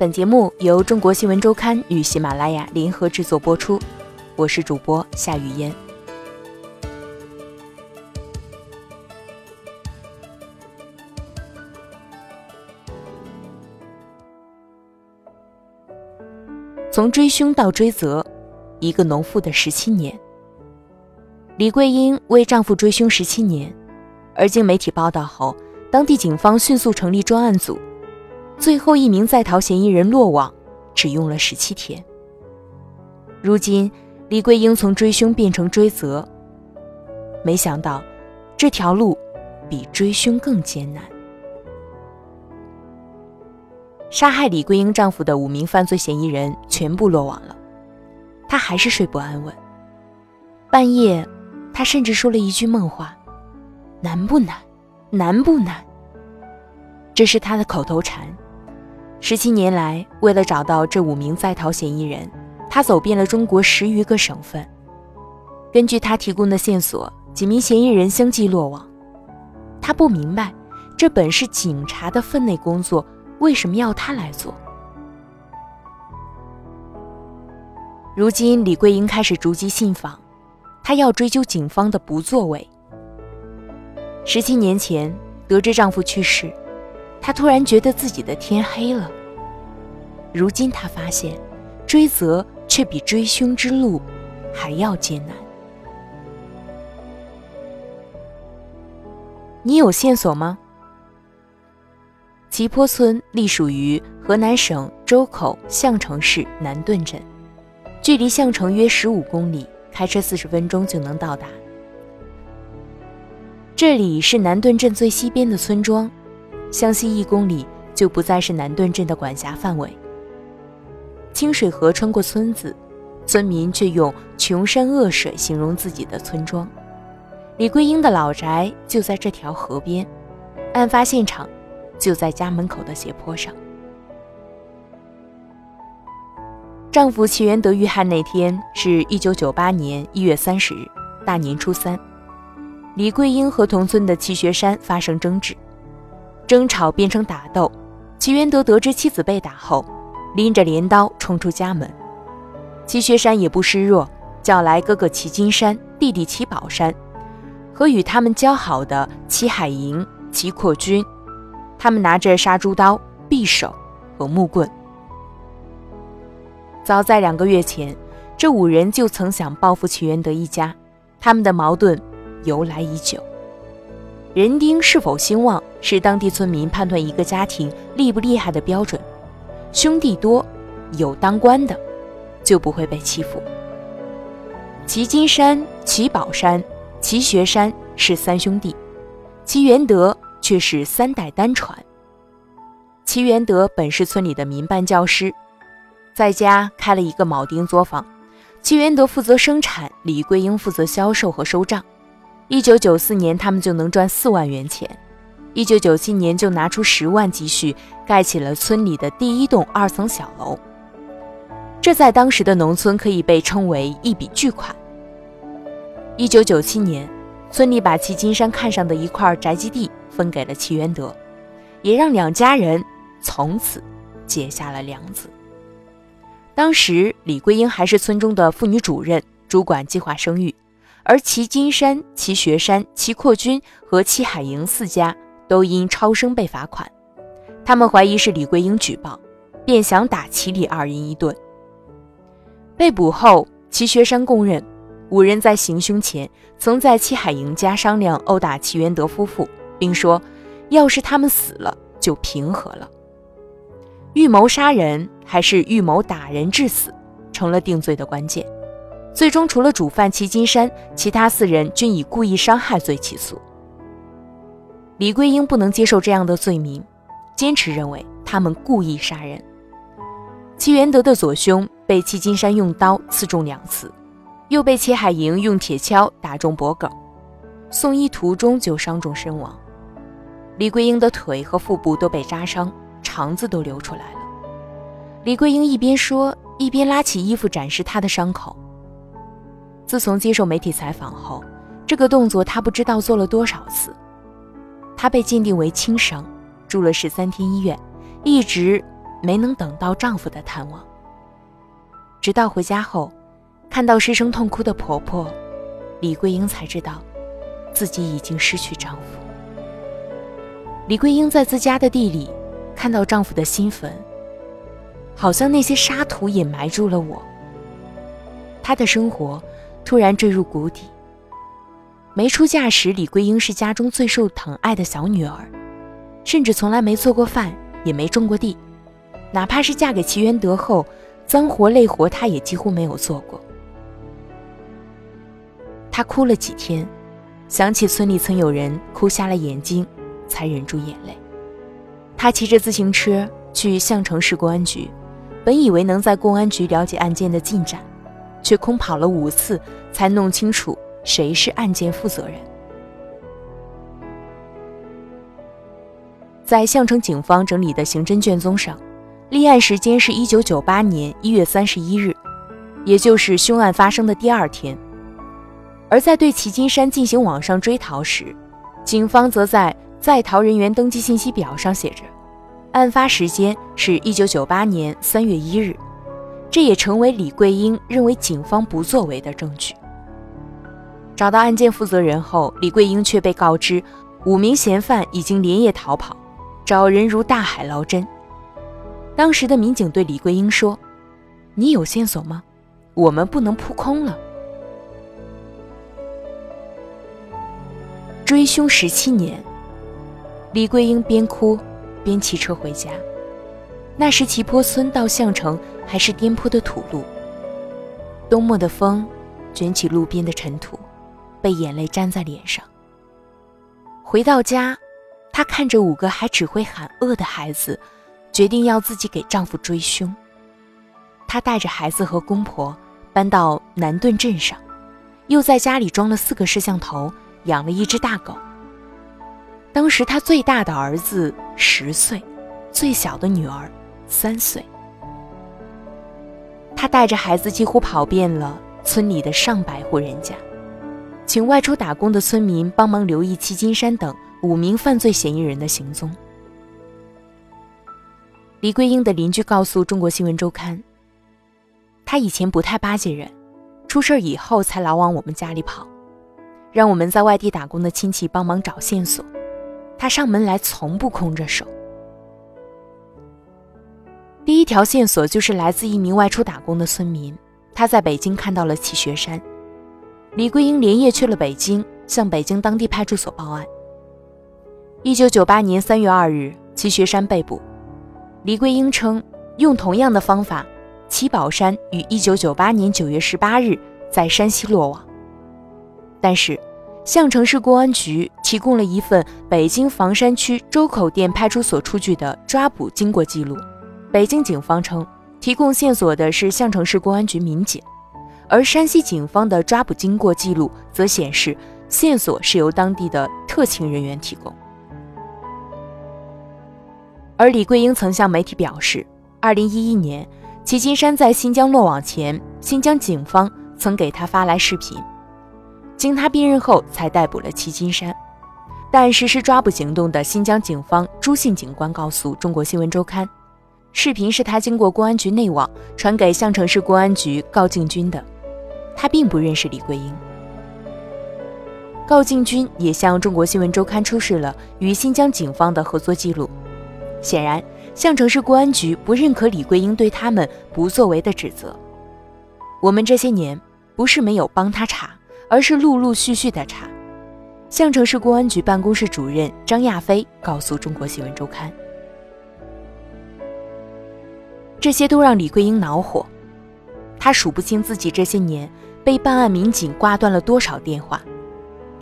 本节目由中国新闻周刊与喜马拉雅联合制作播出，我是主播夏雨嫣。从追凶到追责，一个农妇的十七年。李桂英为丈夫追凶十七年，而经媒体报道后，当地警方迅速成立专案组。最后一名在逃嫌疑人落网，只用了十七天。如今，李桂英从追凶变成追责，没想到，这条路比追凶更艰难。杀害李桂英丈夫的五名犯罪嫌疑人全部落网了，她还是睡不安稳。半夜，她甚至说了一句梦话：“难不难？难不难？”这是她的口头禅。十七年来，为了找到这五名在逃嫌疑人，他走遍了中国十余个省份。根据他提供的线索，几名嫌疑人相继落网。他不明白，这本是警察的分内工作，为什么要他来做？如今，李桂英开始逐级信访，她要追究警方的不作为。十七年前，得知丈夫去世。他突然觉得自己的天黑了。如今他发现，追责却比追凶之路还要艰难。你有线索吗？齐坡村隶属于河南省周口项城市南顿镇，距离项城约十五公里，开车四十分钟就能到达。这里是南顿镇最西边的村庄。向西一公里就不再是南顿镇的管辖范围。清水河穿过村子，村民却用“穷山恶水”形容自己的村庄。李桂英的老宅就在这条河边，案发现场就在家门口的斜坡上。丈夫齐元德遇害那天是一九九八年一月三十日，大年初三。李桂英和同村的齐学山发生争执。争吵变成打斗，齐元德得知妻子被打后，拎着镰刀冲出家门。齐学山也不示弱，叫来哥哥齐金山、弟弟齐宝山和与他们交好的齐海营、齐扩军，他们拿着杀猪刀、匕首和木棍。早在两个月前，这五人就曾想报复齐元德一家，他们的矛盾由来已久。人丁是否兴旺，是当地村民判断一个家庭厉不厉害的标准。兄弟多，有当官的，就不会被欺负。齐金山、齐宝山、齐学山是三兄弟，齐元德却是三代单传。齐元德本是村里的民办教师，在家开了一个铆钉作坊，齐元德负责生产，李桂英负责销售和收账。一九九四年，他们就能赚四万元钱；一九九七年就拿出十万积蓄，盖起了村里的第一栋二层小楼。这在当时的农村可以被称为一笔巨款。一九九七年，村里把齐金山看上的一块宅基地分给了齐元德，也让两家人从此结下了梁子。当时，李桂英还是村中的妇女主任，主管计划生育。而齐金山、齐学山、齐扩军和齐海营四家都因超生被罚款，他们怀疑是李桂英举报，便想打齐李二人一顿。被捕后，齐学山供认，五人在行凶前曾在齐海营家商量殴打齐元德夫妇，并说，要是他们死了就平和了。预谋杀人还是预谋打人致死，成了定罪的关键。最终，除了主犯齐金山，其他四人均以故意伤害罪起诉。李桂英不能接受这样的罪名，坚持认为他们故意杀人。齐元德的左胸被齐金山用刀刺中两次，又被齐海营用铁锹打中脖颈，送医途中就伤重身亡。李桂英的腿和腹部都被扎伤，肠子都流出来了。李桂英一边说，一边拉起衣服展示她的伤口。自从接受媒体采访后，这个动作他不知道做了多少次。他被鉴定为轻伤，住了十三天医院，一直没能等到丈夫的探望。直到回家后，看到失声痛哭的婆婆，李桂英才知道，自己已经失去丈夫。李桂英在自家的地里看到丈夫的新坟，好像那些沙土也埋住了我。她的生活突然坠入谷底。没出嫁时，李桂英是家中最受疼爱的小女儿，甚至从来没做过饭，也没种过地。哪怕是嫁给齐元德后，脏活累活她也几乎没有做过。她哭了几天，想起村里曾有人哭瞎了眼睛，才忍住眼泪。她骑着自行车去项城市公安局，本以为能在公安局了解案件的进展，却空跑了五次才弄清楚。谁是案件负责人？在项城警方整理的刑侦卷宗上，立案时间是一九九八年一月三十一日，也就是凶案发生的第二天。而在对齐金山进行网上追逃时，警方则在在逃人员登记信息表上写着，案发时间是一九九八年三月一日，这也成为李桂英认为警方不作为的证据。找到案件负责人后，李桂英却被告知五名嫌犯已经连夜逃跑，找人如大海捞针。当时的民警对李桂英说：“你有线索吗？我们不能扑空了。”追凶十七年，李桂英边哭边骑车回家。那时齐坡村到项城还是颠簸的土路，冬末的风卷起路边的尘土。被眼泪粘在脸上。回到家，她看着五个还只会喊饿的孩子，决定要自己给丈夫追凶。她带着孩子和公婆搬到南顿镇上，又在家里装了四个摄像头，养了一只大狗。当时她最大的儿子十岁，最小的女儿三岁。他带着孩子几乎跑遍了村里的上百户人家。请外出打工的村民帮忙留意戚金山等五名犯罪嫌疑人的行踪。李桂英的邻居告诉《中国新闻周刊》，他以前不太巴结人，出事以后才老往我们家里跑，让我们在外地打工的亲戚帮忙找线索。他上门来从不空着手。第一条线索就是来自一名外出打工的村民，他在北京看到了齐学山。李桂英连夜去了北京，向北京当地派出所报案。一九九八年三月二日，齐学山被捕。李桂英称，用同样的方法，齐宝山于一九九八年九月十八日在山西落网。但是，项城市公安局提供了一份北京房山区周口店派出所出具的抓捕经过记录。北京警方称，提供线索的是项城市公安局民警。而山西警方的抓捕经过记录则显示，线索是由当地的特勤人员提供。而李桂英曾向媒体表示，2011年齐金山在新疆落网前，新疆警方曾给他发来视频，经他辨认后才逮捕了齐金山。但实施抓捕行动的新疆警方朱姓警官告诉《中国新闻周刊》，视频是他经过公安局内网传给项城市公安局高敬军的。他并不认识李桂英。高敬军也向中国新闻周刊出示了与新疆警方的合作记录。显然，项城市公安局不认可李桂英对他们不作为的指责。我们这些年不是没有帮他查，而是陆陆续续的查。项城市公安局办公室主任张亚飞告诉中国新闻周刊，这些都让李桂英恼火。她数不清自己这些年。被办案民警挂断了多少电话？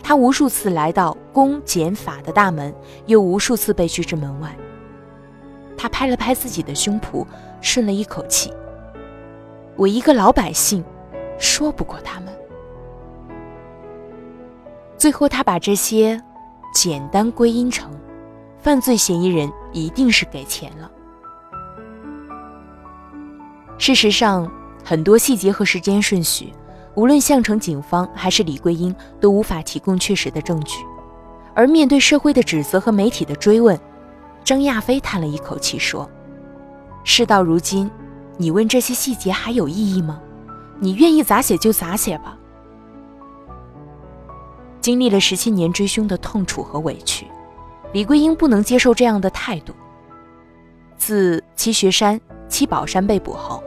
她无数次来到公检法的大门，又无数次被拒之门外。他拍了拍自己的胸脯，顺了一口气：“我一个老百姓，说不过他们。”最后，他把这些简单归因成犯罪嫌疑人一定是给钱了。事实上，很多细节和时间顺序。无论项城警方还是李桂英都无法提供确实的证据，而面对社会的指责和媒体的追问，张亚飞叹了一口气说：“事到如今，你问这些细节还有意义吗？你愿意咋写就咋写吧。经历了十七年追凶的痛楚和委屈，李桂英不能接受这样的态度。自七学山、七宝山被捕后，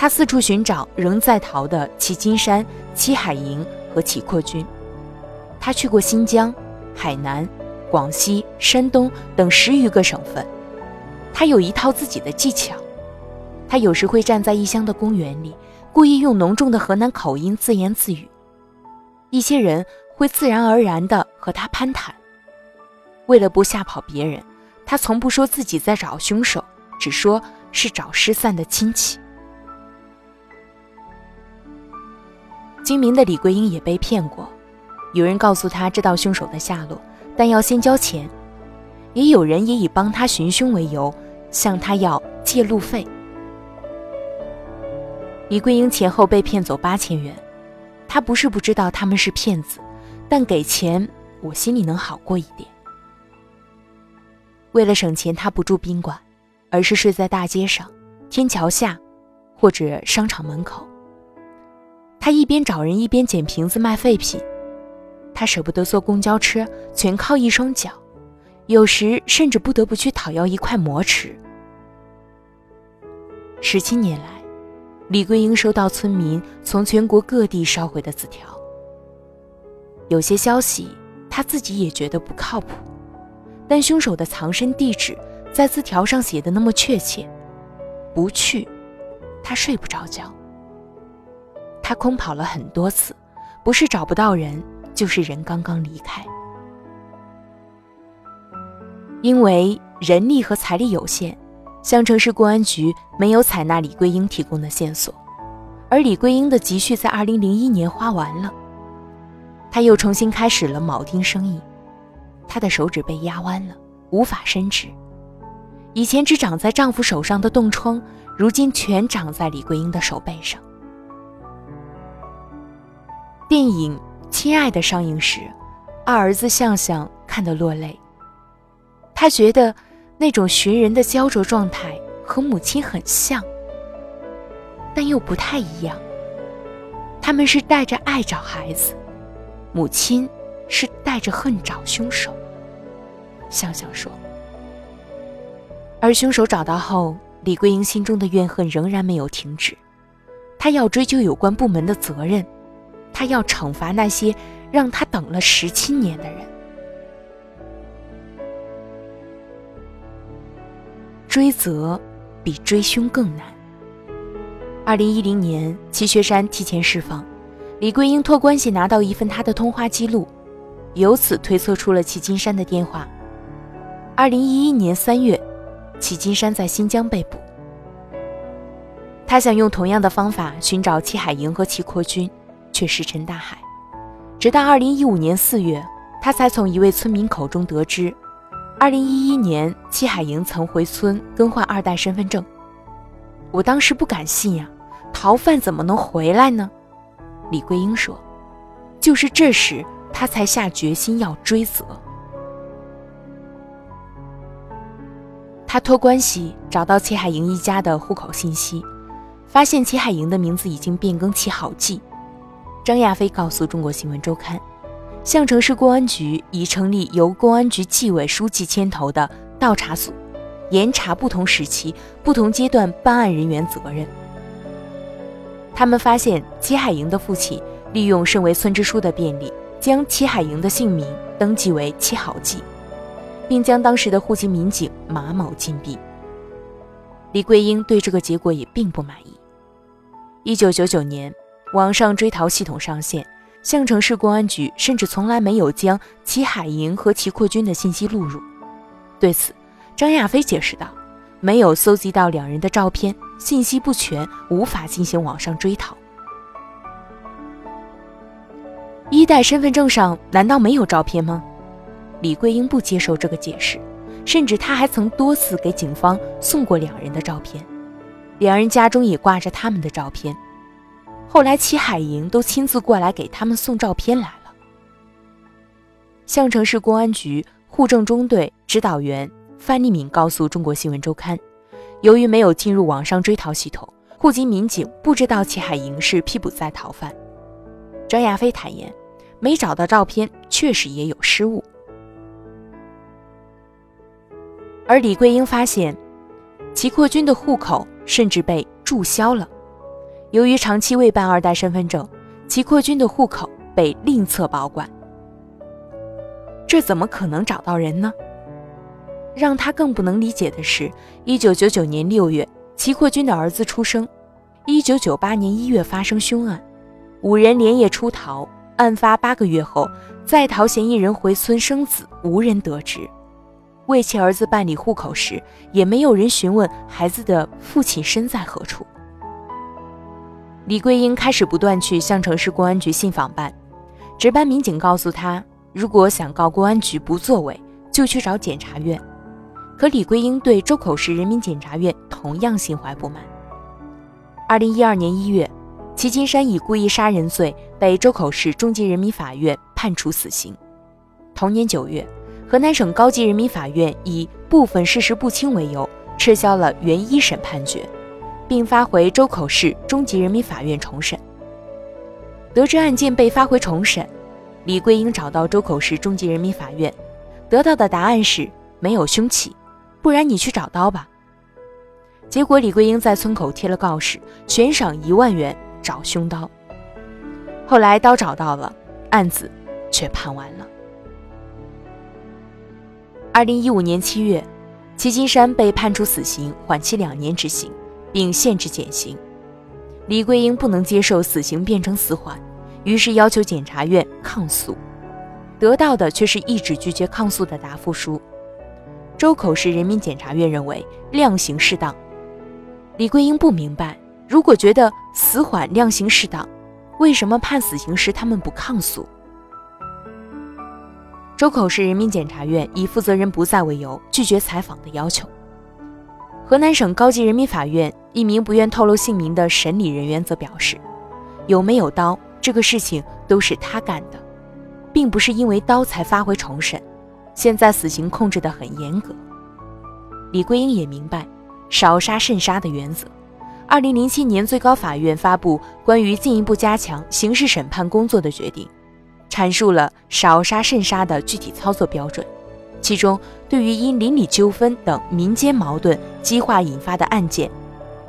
他四处寻找仍在逃的齐金山、齐海营和齐扩军。他去过新疆、海南、广西、山东等十余个省份。他有一套自己的技巧。他有时会站在异乡的公园里，故意用浓重的河南口音自言自语。一些人会自然而然地和他攀谈。为了不吓跑别人。他从不说自己在找凶手，只说是找失散的亲戚。精明的李桂英也被骗过，有人告诉他知道凶手的下落，但要先交钱；也有人也以帮他寻凶为由，向他要借路费。李桂英前后被骗走八千元，他不是不知道他们是骗子，但给钱我心里能好过一点。为了省钱，他不住宾馆，而是睡在大街上、天桥下，或者商场门口。他一边找人，一边捡瓶子卖废品。他舍不得坐公交车，全靠一双脚，有时甚至不得不去讨要一块磨吃。十七年来，李桂英收到村民从全国各地捎回的字条，有些消息他自己也觉得不靠谱。但凶手的藏身地址在字条上写的那么确切，不去，他睡不着觉。他空跑了很多次，不是找不到人，就是人刚刚离开。因为人力和财力有限，襄城市公安局没有采纳李桂英提供的线索，而李桂英的积蓄在二零零一年花完了，他又重新开始了铆钉生意。他的手指被压弯了，无法伸直。以前只长在丈夫手上的冻疮，如今全长在李桂英的手背上。电影《亲爱的》上映时，二儿子向向看得落泪。他觉得那种寻人的焦灼状态和母亲很像，但又不太一样。他们是带着爱找孩子，母亲是带着恨找凶手。向向说，而凶手找到后，李桂英心中的怨恨仍然没有停止。她要追究有关部门的责任，他要惩罚那些让他等了十七年的人。追责比追凶更难。二零一零年，齐学山提前释放，李桂英托关系拿到一份他的通话记录，由此推测出了齐金山的电话。二零一一年三月，齐金山在新疆被捕。他想用同样的方法寻找齐海营和齐扩军，却石沉大海。直到二零一五年四月，他才从一位村民口中得知，二零一一年齐海莹曾回村更换二代身份证。我当时不敢信呀，逃犯怎么能回来呢？李桂英说，就是这时，他才下决心要追责。他托关系找到齐海莹一家的户口信息，发现齐海莹的名字已经变更齐好记。张亚飞告诉中国新闻周刊，项城市公安局已成立由公安局纪委书记牵头的倒查组，严查不同时期、不同阶段办案人员责任。他们发现齐海营的父亲利用身为村支书的便利，将齐海营的姓名登记为齐好记。并将当时的户籍民警马某禁闭。李桂英对这个结果也并不满意。一九九九年，网上追逃系统上线，项城市公安局甚至从来没有将齐海营和齐扩军的信息录入。对此，张亚飞解释道：“没有搜集到两人的照片，信息不全，无法进行网上追逃。一代身份证上难道没有照片吗？”李桂英不接受这个解释，甚至他还曾多次给警方送过两人的照片，两人家中也挂着他们的照片。后来齐海营都亲自过来给他们送照片来了。项城市公安局户政中队指导员范立敏告诉中国新闻周刊，由于没有进入网上追逃系统，户籍民警不知道齐海营是批捕在逃犯。张亚飞坦言，没找到照片，确实也有失误。而李桂英发现，齐扩军的户口甚至被注销了。由于长期未办二代身份证，齐扩军的户口被另册保管。这怎么可能找到人呢？让他更不能理解的是，一九九九年六月，齐扩军的儿子出生；一九九八年一月发生凶案，五人连夜出逃。案发八个月后，在逃嫌疑人回村生子，无人得知。为其儿子办理户口时，也没有人询问孩子的父亲身在何处。李桂英开始不断去项城市公安局信访办，值班民警告诉他，如果想告公安局不作为，就去找检察院。可李桂英对周口市人民检察院同样心怀不满。二零一二年一月，齐金山以故意杀人罪被周口市中级人民法院判处死刑。同年九月，河南省高级人民法院以部分事实不清为由，撤销了原一审判决，并发回周口市中级人民法院重审。得知案件被发回重审，李桂英找到周口市中级人民法院，得到的答案是没有凶器。不然你去找刀吧。结果李桂英在村口贴了告示，悬赏一万元找凶刀。后来刀找到了，案子却判完了。二零一五年七月，齐金山被判处死刑，缓期两年执行，并限制减刑。李桂英不能接受死刑变成死缓，于是要求检察院抗诉，得到的却是一纸拒绝抗诉的答复书。周口市人民检察院认为量刑适当，李桂英不明白，如果觉得死缓量刑适当，为什么判死刑时他们不抗诉？周口市人民检察院以负责人不在为由拒绝采访的要求。河南省高级人民法院一名不愿透露姓名的审理人员则表示，有没有刀这个事情都是他干的，并不是因为刀才发回重审。现在死刑控制得很严格，李桂英也明白少杀慎杀的原则。二零零七年，最高法院发布关于进一步加强刑事审判工作的决定，阐述了少杀慎杀的具体操作标准。其中，对于因邻里纠纷等民间矛盾激化引发的案件，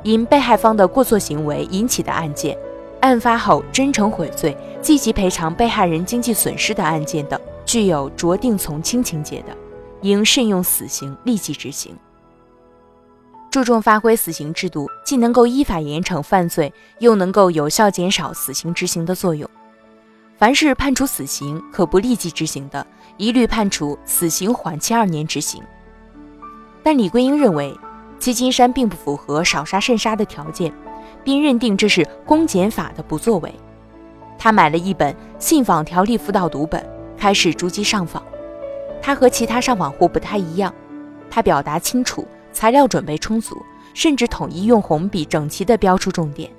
因被害方的过错行为引起的案件，案发后真诚悔罪、积极赔偿被害人经济损失的案件等。具有酌定从轻情节的，应慎用死刑立即执行。注重发挥死刑制度，既能够依法严惩犯罪，又能够有效减少死刑执行的作用。凡是判处死刑可不立即执行的，一律判处死刑缓期二年执行。但李桂英认为，齐金山并不符合少杀慎杀的条件，并认定这是公检法的不作为。他买了一本信访条例辅导读本。开始逐级上访，他和其他上访户不太一样，他表达清楚，材料准备充足，甚至统一用红笔整齐地标出重点，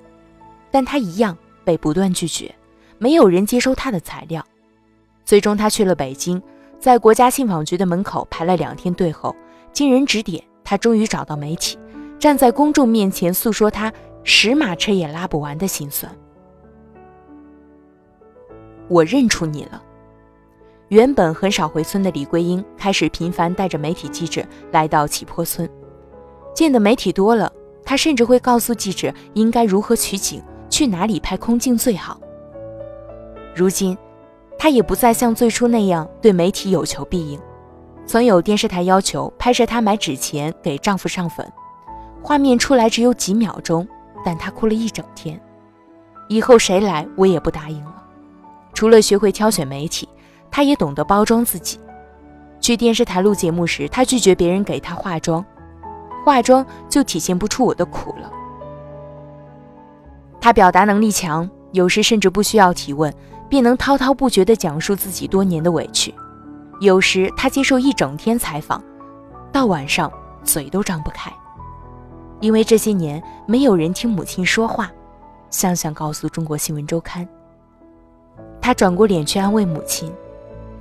但他一样被不断拒绝，没有人接收他的材料。最终，他去了北京，在国家信访局的门口排了两天队后，经人指点，他终于找到媒体，站在公众面前诉说他十马车也拉不完的心酸。我认出你了。原本很少回村的李桂英，开始频繁带着媒体记者来到起坡村。见的媒体多了，她甚至会告诉记者应该如何取景，去哪里拍空镜最好。如今，她也不再像最初那样对媒体有求必应。曾有电视台要求拍摄她买纸钱给丈夫上坟，画面出来只有几秒钟，但她哭了一整天。以后谁来，我也不答应了。除了学会挑选媒体。她也懂得包装自己。去电视台录节目时，她拒绝别人给她化妆，化妆就体现不出我的苦了。她表达能力强，有时甚至不需要提问，便能滔滔不绝地讲述自己多年的委屈。有时他接受一整天采访，到晚上嘴都张不开，因为这些年没有人听母亲说话。向向告诉中国新闻周刊，他转过脸去安慰母亲。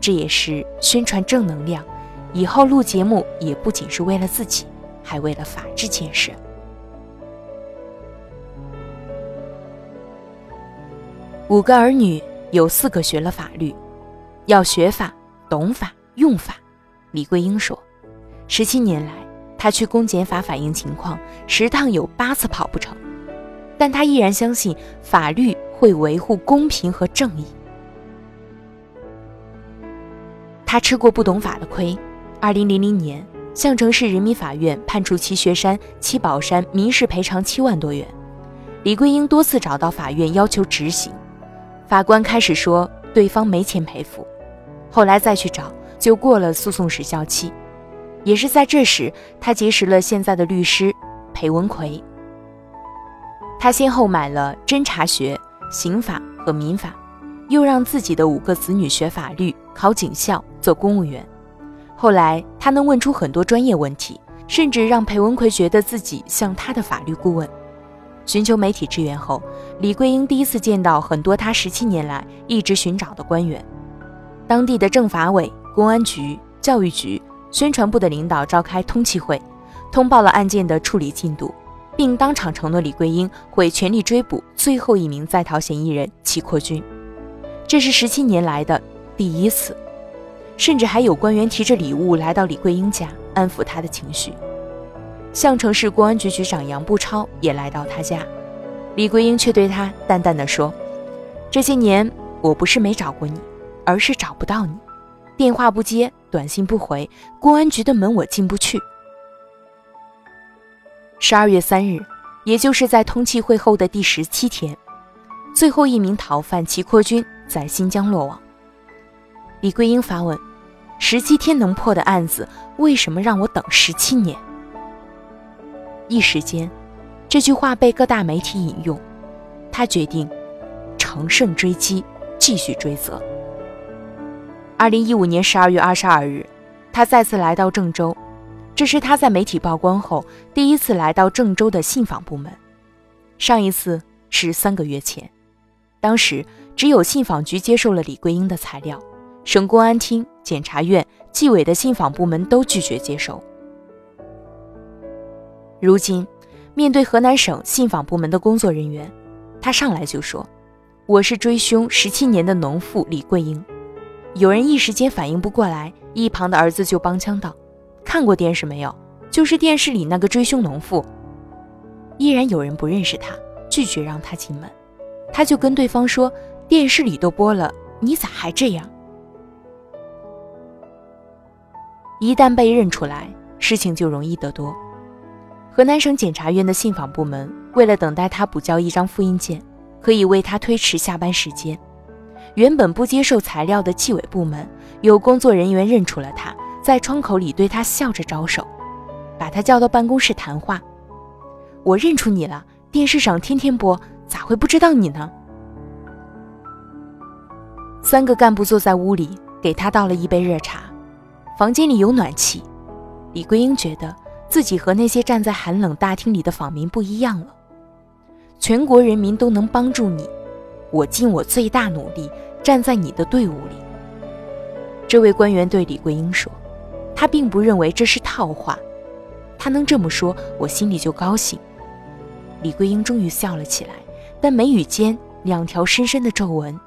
这也是宣传正能量，以后录节目也不仅是为了自己，还为了法治建设。五个儿女有四个学了法律，要学法、懂法、用法。李桂英说：“十七年来，他去公检法反映情况，十趟有八次跑不成，但他依然相信法律会维护公平和正义。他吃过不懂法的亏。二零零零年，项城市人民法院判处齐学山、齐宝山民事赔偿七万多元。李桂英多次找到法院要求执行，法官开始说对方没钱赔付，后来再去找。”就过了诉讼时效期，也是在这时，他结识了现在的律师裴文奎。他先后买了侦查学、刑法和民法，又让自己的五个子女学法律、考警校、做公务员。后来他能问出很多专业问题，甚至让裴文奎觉得自己像他的法律顾问。寻求媒体支援后，李桂英第一次见到很多他十七年来一直寻找的官员，当地的政法委。公安局、教育局、宣传部的领导召开通气会，通报了案件的处理进度，并当场承诺李桂英会全力追捕最后一名在逃嫌疑人齐扩军。这是十七年来的第一次，甚至还有官员提着礼物来到李桂英家安抚她的情绪。项城市公安局局长杨步超也来到他家，李桂英却对他淡淡的说：“这些年我不是没找过你，而是找不到你。”电话不接，短信不回，公安局的门我进不去。十二月三日，也就是在通气会后的第十七天，最后一名逃犯齐扩军在新疆落网。李桂英发问：十七天能破的案子，为什么让我等十七年？一时间，这句话被各大媒体引用，他决定乘胜追击，继续追责。二零一五年十二月二十二日，他再次来到郑州，这是他在媒体曝光后第一次来到郑州的信访部门。上一次是三个月前，当时只有信访局接受了李桂英的材料，省公安厅、检察院、纪委的信访部门都拒绝接收。如今，面对河南省信访部门的工作人员，他上来就说：“我是追凶十七年的农妇李桂英。”有人一时间反应不过来，一旁的儿子就帮腔道：“看过电视没有？就是电视里那个追凶农妇。”依然有人不认识他，拒绝让他进门。他就跟对方说：“电视里都播了，你咋还这样？”一旦被认出来，事情就容易得多。河南省检察院的信访部门为了等待他补交一张复印件，可以为他推迟下班时间。原本不接受材料的纪委部门，有工作人员认出了他，在窗口里对他笑着招手，把他叫到办公室谈话。我认出你了，电视上天天播，咋会不知道你呢？三个干部坐在屋里，给他倒了一杯热茶。房间里有暖气，李桂英觉得自己和那些站在寒冷大厅里的访民不一样了。全国人民都能帮助你。我尽我最大努力站在你的队伍里。这位官员对李桂英说：“他并不认为这是套话，他能这么说，我心里就高兴。”李桂英终于笑了起来，但眉宇间两条深深的皱纹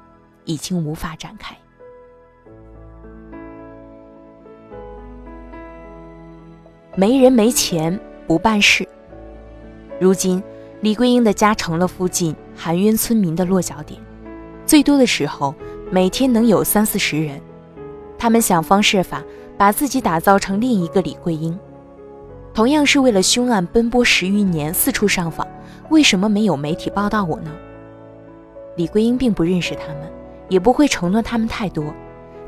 已经无法展开。没人没钱不办事。如今，李桂英的家成了附近。含冤村民的落脚点，最多的时候每天能有三四十人。他们想方设法把自己打造成另一个李桂英，同样是为了凶案奔波十余年，四处上访。为什么没有媒体报道我呢？李桂英并不认识他们，也不会承诺他们太多。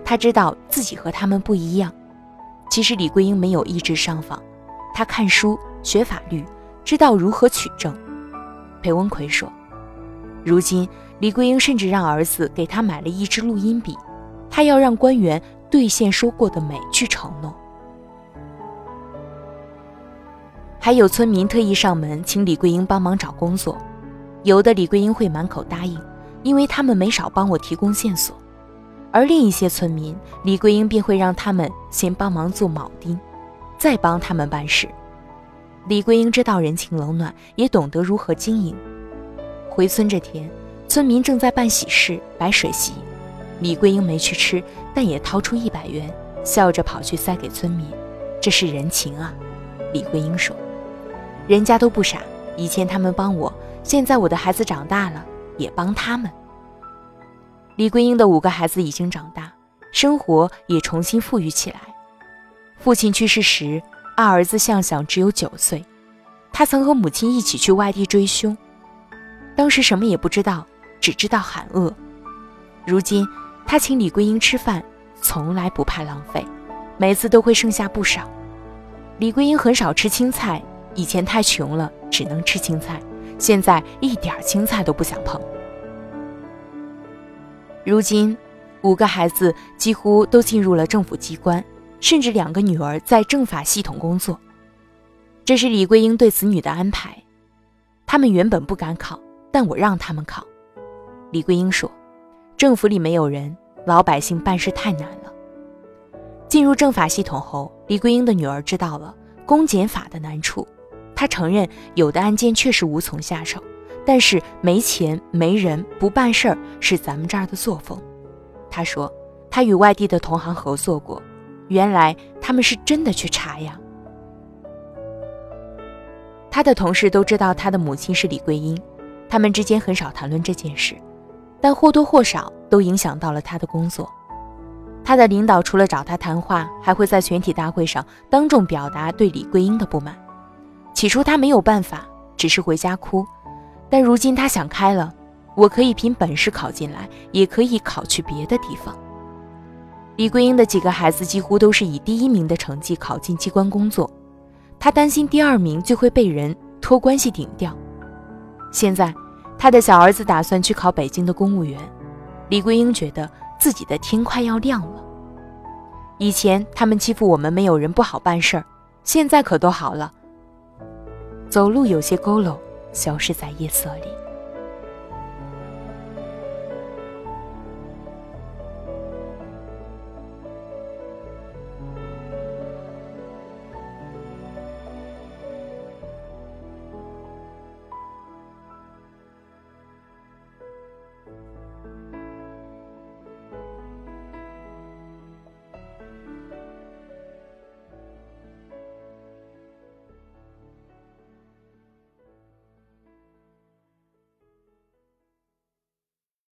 他知道自己和他们不一样。其实李桂英没有一直上访，她看书学法律，知道如何取证。裴文奎说。如今，李桂英甚至让儿子给她买了一支录音笔，她要让官员兑现说过的每句承诺。还有村民特意上门请李桂英帮忙找工作，有的李桂英会满口答应，因为他们没少帮我提供线索；而另一些村民，李桂英便会让他们先帮忙做铆钉，再帮他们办事。李桂英知道人情冷暖，也懂得如何经营。回村这天，村民正在办喜事，摆水席。李桂英没去吃，但也掏出一百元，笑着跑去塞给村民。这是人情啊，李桂英说：“人家都不傻，以前他们帮我，现在我的孩子长大了，也帮他们。”李桂英的五个孩子已经长大，生活也重新富裕起来。父亲去世时，二儿子向向只有九岁，他曾和母亲一起去外地追凶。当时什么也不知道，只知道喊饿。如今他请李桂英吃饭，从来不怕浪费，每次都会剩下不少。李桂英很少吃青菜，以前太穷了，只能吃青菜，现在一点青菜都不想碰。如今，五个孩子几乎都进入了政府机关，甚至两个女儿在政法系统工作。这是李桂英对子女的安排。他们原本不敢考。但我让他们考，李桂英说：“政府里没有人，老百姓办事太难了。”进入政法系统后，李桂英的女儿知道了公检法的难处。她承认有的案件确实无从下手，但是没钱、没人、不办事儿是咱们这儿的作风。她说：“她与外地的同行合作过，原来他们是真的去查呀。”他的同事都知道他的母亲是李桂英。他们之间很少谈论这件事，但或多或少都影响到了他的工作。他的领导除了找他谈话，还会在全体大会上当众表达对李桂英的不满。起初他没有办法，只是回家哭。但如今他想开了，我可以凭本事考进来，也可以考去别的地方。李桂英的几个孩子几乎都是以第一名的成绩考进机关工作，她担心第二名就会被人托关系顶掉。现在，他的小儿子打算去考北京的公务员。李桂英觉得自己的天快要亮了。以前他们欺负我们没有人不好办事儿，现在可都好了。走路有些佝偻，消失在夜色里。